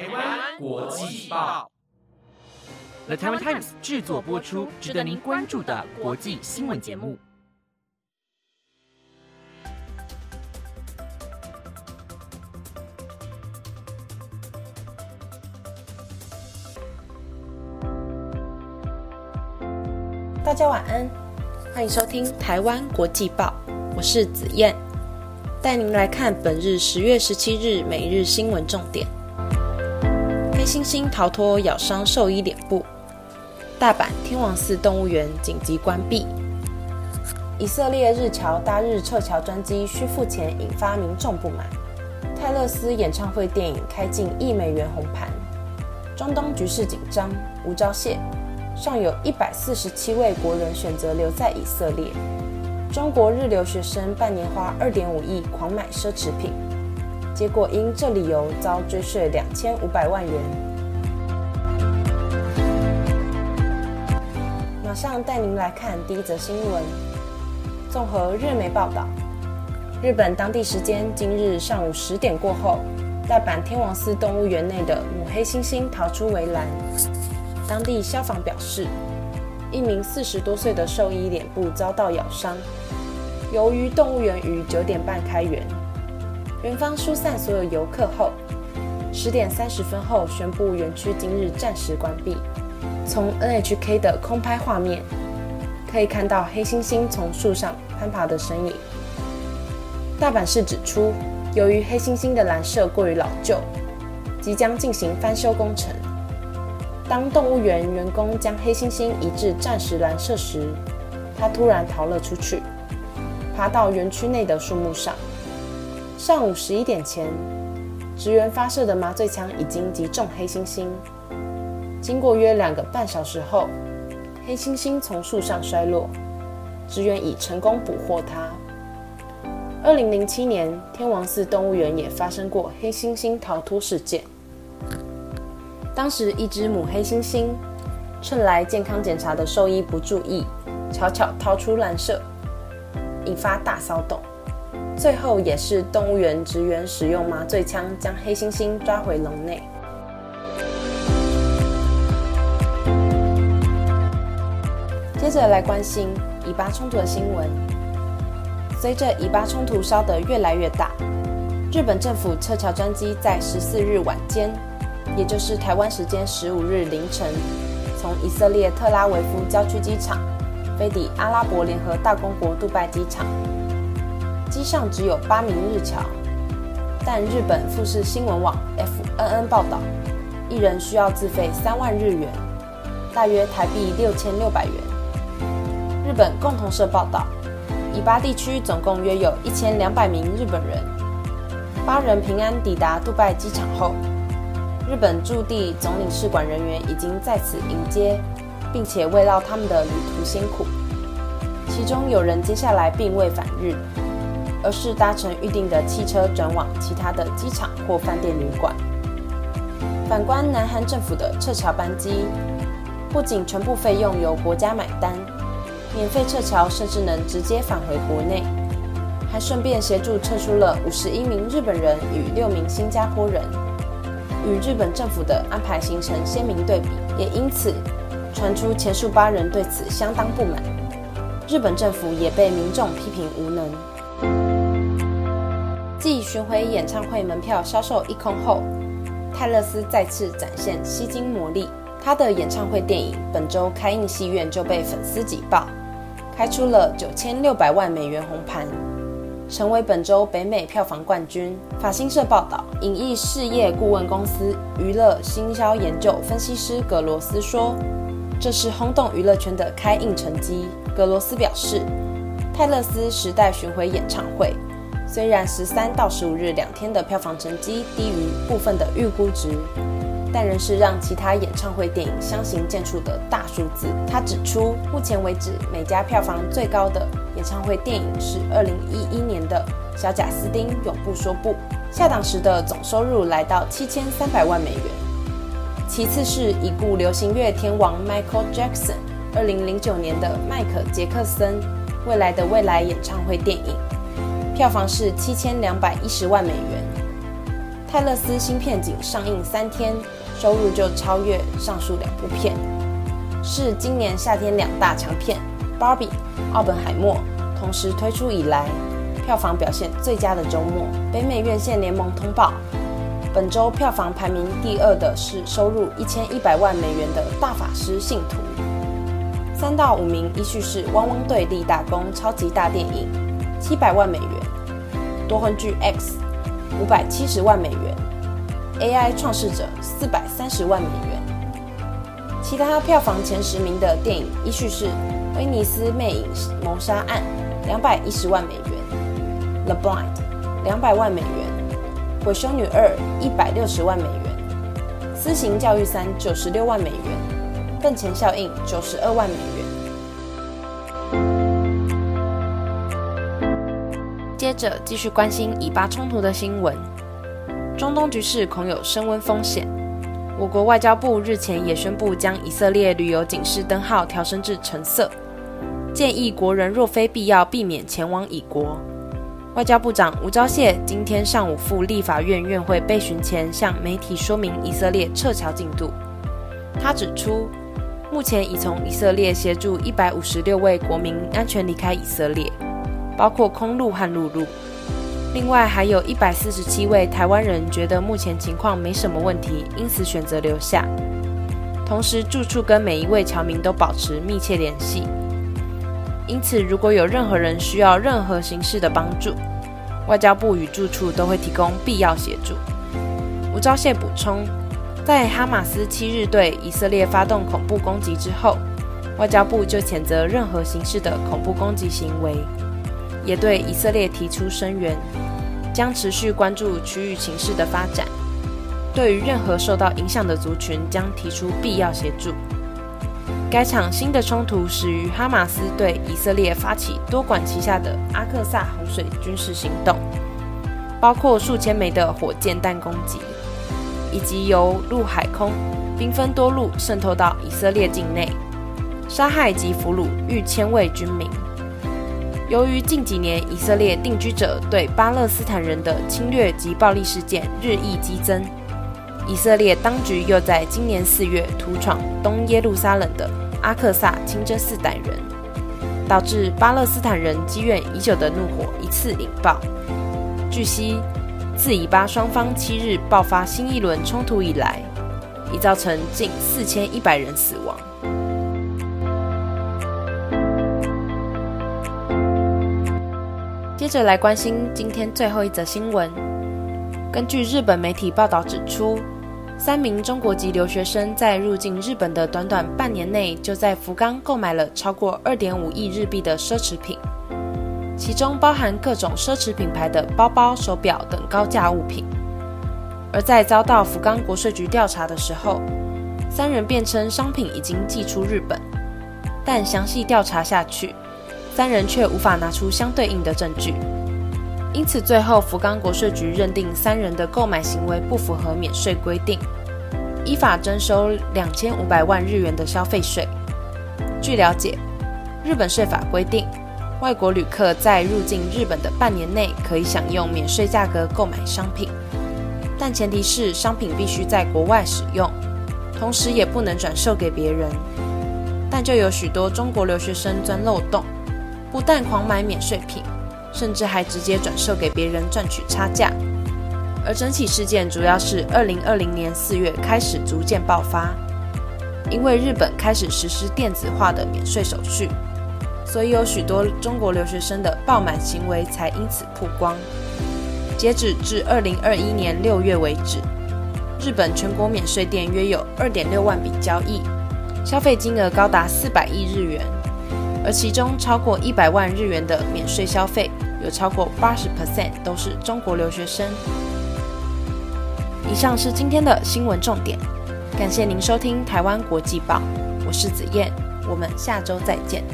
台湾国际报，The Taiwan Times 制作播出，值得您关注的国际新闻节目。大家晚安，欢迎收听台湾国际报，我是子燕，带您来看本日十月十七日每日新闻重点。黑猩猩逃脱咬伤兽医脸部，大阪天王寺动物园紧急关闭。以色列日侨搭日撤侨专机需付钱，引发民众不满。泰勒斯演唱会电影开进亿美元红盘。中东局势紧张，无招谢，尚有一百四十七位国人选择留在以色列。中国日留学生半年花二点五亿狂买奢侈品。结果因这理由遭追税两千五百万元。马上带您来看第一则新闻。综合日媒报道，日本当地时间今日上午十点过后，大阪天王寺动物园内的母黑猩猩逃出围栏。当地消防表示，一名四十多岁的兽医脸部遭到咬伤。由于动物园于九点半开园。园方疏散所有游客后，十点三十分后宣布园区今日暂时关闭。从 NHK 的空拍画面可以看到黑猩猩从树上攀爬的身影。大阪市指出，由于黑猩猩的栏舍过于老旧，即将进行翻修工程。当动物园员工将黑猩猩移至暂时栏舍时，它突然逃了出去，爬到园区内的树木上。上午十一点前，职员发射的麻醉枪已经击中黑猩猩。经过约两个半小时后，黑猩猩从树上摔落，职员已成功捕获它。二零零七年，天王寺动物园也发生过黑猩猩逃脱事件。当时，一只母黑猩猩趁来健康检查的兽医不注意，悄悄逃出栏舍，引发大骚动。最后也是动物园职员使用麻醉枪将黑猩猩抓回笼内。接着来关心以巴冲突的新闻。随着以巴冲突烧得越来越大，日本政府撤侨专机在十四日晚间，也就是台湾时间十五日凌晨，从以色列特拉维夫郊区机场飞抵阿拉伯联合大公国杜拜机场。机上只有八名日侨，但日本富士新闻网 （FNN） 报道，一人需要自费三万日元，大约台币六千六百元。日本共同社报道，以巴地区总共约有一千两百名日本人，八人平安抵达杜拜机场后，日本驻地总领事馆人员已经在此迎接，并且慰劳他们的旅途辛苦。其中有人接下来并未返日。而是搭乘预定的汽车转往其他的机场或饭店旅馆。反观南韩政府的撤侨班机，不仅全部费用由国家买单，免费撤侨，甚至能直接返回国内，还顺便协助撤出了五十一名日本人与六名新加坡人，与日本政府的安排形成鲜明对比，也因此传出前述八人对此相当不满，日本政府也被民众批评无能。继巡回演唱会门票销售一空后，泰勒斯再次展现吸金魔力。他的演唱会电影本周开映戏院就被粉丝挤爆，开出了九千六百万美元红盘，成为本周北美票房冠军。法新社报道，影艺事业顾问公司娱乐新销研究分析师格罗斯说：“这是轰动娱乐圈的开映成绩。”格罗斯表示，泰勒斯时代巡回演唱会。虽然十三到十五日两天的票房成绩低于部分的预估值，但仍是让其他演唱会电影相形见绌的大数字。他指出，目前为止每家票房最高的演唱会电影是二零一一年的《小贾斯汀永不说不》，下档时的总收入来到七千三百万美元。其次是已故流行乐天王 Michael Jackson 二零零九年的《迈克杰克森未来的未来》演唱会电影。票房是七千两百一十万美元。泰勒斯新片仅上映三天，收入就超越上述两部片，是今年夏天两大强片《Barbie》《奥本海默》同时推出以来，票房表现最佳的周末。北美院线联盟通报，本周票房排名第二的是收入一千一百万美元的《大法师信徒》，三到五名依序是《汪汪队立大功》超级大电影七百万美元，《多魂剧 X》。五百七十万美元，AI 创世者四百三十万美元。其他票房前十名的电影依序是《威尼斯魅影谋杀案》两百一十万美元，《The Blind》两百万美元，《鬼修女二》一百六十万美元，《私刑教育三》九十六万美元，《笨钱效应》九十二万美元。接着继续关心以巴冲突的新闻，中东局势恐有升温风险。我国外交部日前也宣布将以色列旅游警示灯号调升至橙色，建议国人若非必要避免前往以国。外交部长吴钊燮今天上午赴立法院院会备询前向媒体说明以色列撤侨进度。他指出，目前已从以色列协助一百五十六位国民安全离开以色列。包括空路和陆路，另外还有一百四十七位台湾人觉得目前情况没什么问题，因此选择留下。同时住处跟每一位侨民都保持密切联系，因此如果有任何人需要任何形式的帮助，外交部与住处都会提供必要协助。吴钊燮补充，在哈马斯七日对以色列发动恐怖攻击之后，外交部就谴责任何形式的恐怖攻击行为。也对以色列提出声援，将持续关注区域情势的发展。对于任何受到影响的族群，将提出必要协助。该场新的冲突始于哈马斯对以色列发起多管齐下的阿克萨洪水军事行动，包括数千枚的火箭弹攻击，以及由陆海空兵分多路渗透到以色列境内，杀害及俘虏逾千位军民。由于近几年以色列定居者对巴勒斯坦人的侵略及暴力事件日益激增，以色列当局又在今年四月突闯东耶路撒冷的阿克萨清真寺逮人，导致巴勒斯坦人积怨已久的怒火一次引爆。据悉，自以巴双方七日爆发新一轮冲突以来，已造成近四千一百人死亡。接着来关心今天最后一则新闻。根据日本媒体报道指出，三名中国籍留学生在入境日本的短短半年内，就在福冈购买了超过二点五亿日币的奢侈品，其中包含各种奢侈品牌的包包、手表等高价物品。而在遭到福冈国税局调查的时候，三人辩称商品已经寄出日本，但详细调查下去。三人却无法拿出相对应的证据，因此最后福冈国税局认定三人的购买行为不符合免税规定，依法征收两千五百万日元的消费税。据了解，日本税法规定，外国旅客在入境日本的半年内可以享用免税价格购买商品，但前提是商品必须在国外使用，同时也不能转售给别人。但就有许多中国留学生钻漏洞。不但狂买免税品，甚至还直接转售给别人赚取差价。而整起事件主要是二零二零年四月开始逐渐爆发，因为日本开始实施电子化的免税手续，所以有许多中国留学生的爆买行为才因此曝光。截止至二零二一年六月为止，日本全国免税店约有二点六万笔交易，消费金额高达四百亿日元。而其中超过一百万日元的免税消费，有超过八十 percent 都是中国留学生。以上是今天的新闻重点，感谢您收听台湾国际报，我是子燕，我们下周再见。